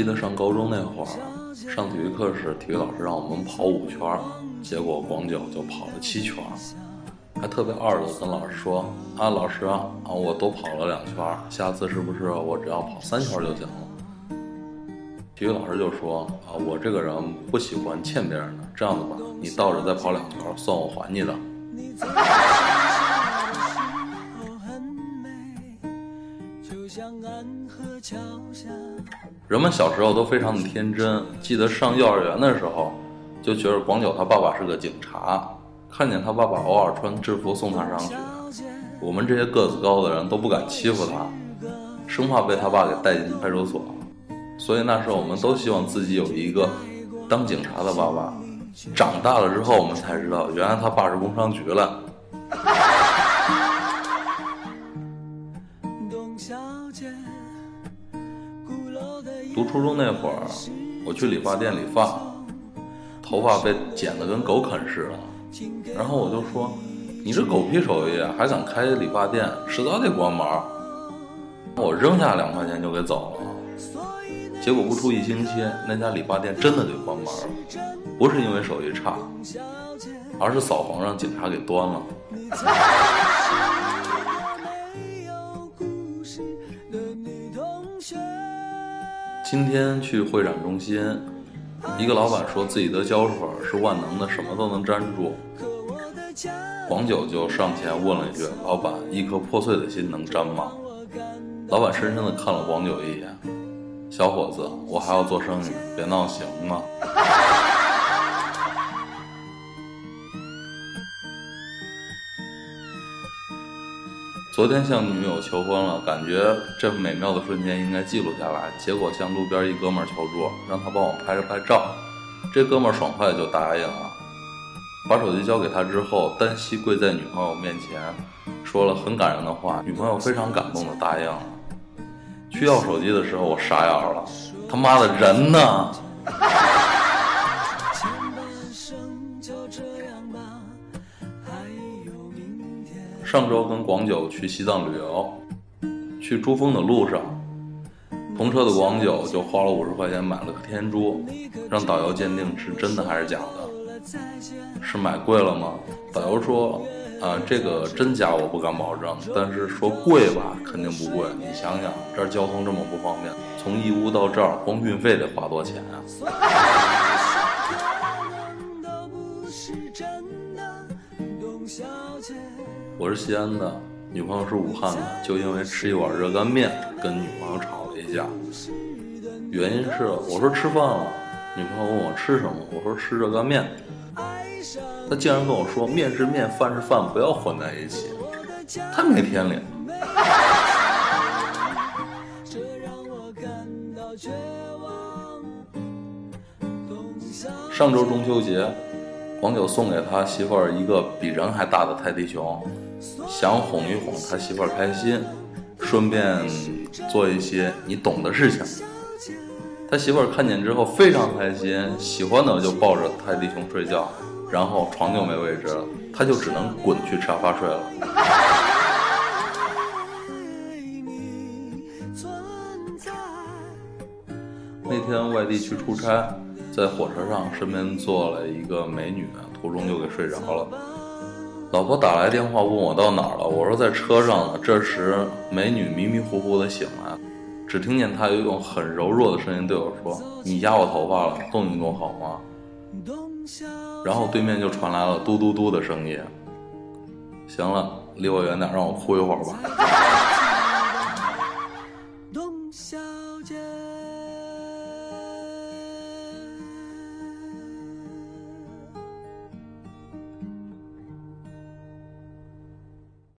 记得上高中那会儿上体育课时体育老师让我们跑五圈结果广角就跑了七圈还特别二的跟老师说啊老师啊我多跑了两圈下次是不是我只要跑三圈就行了？体育老师就说啊我这个人不喜欢欠别人的这样子吧你倒着再跑两圈算我还你的。人们小时候都非常的天真，记得上幼儿园的时候，就觉得广九他爸爸是个警察，看见他爸爸偶尔穿制服送他上学，我们这些个子高的人都不敢欺负他，生怕被他爸给带进派出所，所以那时候我们都希望自己有一个当警察的爸爸。长大了之后，我们才知道，原来他爸是工商局的。读初中那会儿，我去理发店理发，头发被剪得跟狗啃似的，然后我就说：“你这狗屁手艺还敢开理发店，迟早得关门。”我扔下两块钱就给走了。结果不出一星期，那家理发店真的给关门了，不是因为手艺差，而是扫黄让警察给端了。今天去会展中心，一个老板说自己的胶水是万能的，什么都能粘住。黄九就上前问了一句：“老板，一颗破碎的心能粘吗？”老板深深的看了黄九一眼：“小伙子，我还要做生意，别闹行吗？”昨天向女友求婚了，感觉这美妙的瞬间应该记录下来。结果向路边一哥们求助，让他帮我拍着拍照。这哥们爽快就答应了。把手机交给他之后，单膝跪在女朋友面前，说了很感人的话。女朋友非常感动的答应了。去要手机的时候，我傻眼了，他妈的人呢？上周跟广九去西藏旅游，去珠峰的路上，同车的广九就花了五十块钱买了个天珠，让导游鉴定是真的还是假的。是买贵了吗？导游说，啊，这个真假我不敢保证，但是说贵吧，肯定不贵。你想想，这儿交通这么不方便，从义乌到这儿，光运费得花多钱啊？我是西安的，女朋友是武汉的，就因为吃一碗热干面跟女朋友吵了一架。原因是我说吃饭了，女朋友问我吃什么，我说吃热干面。她竟然跟我说面是面，饭是饭，不要混在一起，太没天理了。上周中秋节，黄九送给他媳妇儿一个比人还大的泰迪熊。想哄一哄他媳妇儿开心，顺便做一些你懂的事情。他媳妇儿看见之后非常开心，喜欢的就抱着泰迪熊睡觉，然后床就没位置了，他就只能滚去沙发睡了。那天外地去出差，在火车上身边坐了一个美女，途中就给睡着了。老婆打来电话问我到哪儿了，我说在车上呢。这时美女迷迷糊糊的醒来，只听见她用很柔弱的声音对我说：“你压我头发了，动一动好吗？”然后对面就传来了嘟嘟嘟的声音。行了，离我远点，让我哭一会儿吧。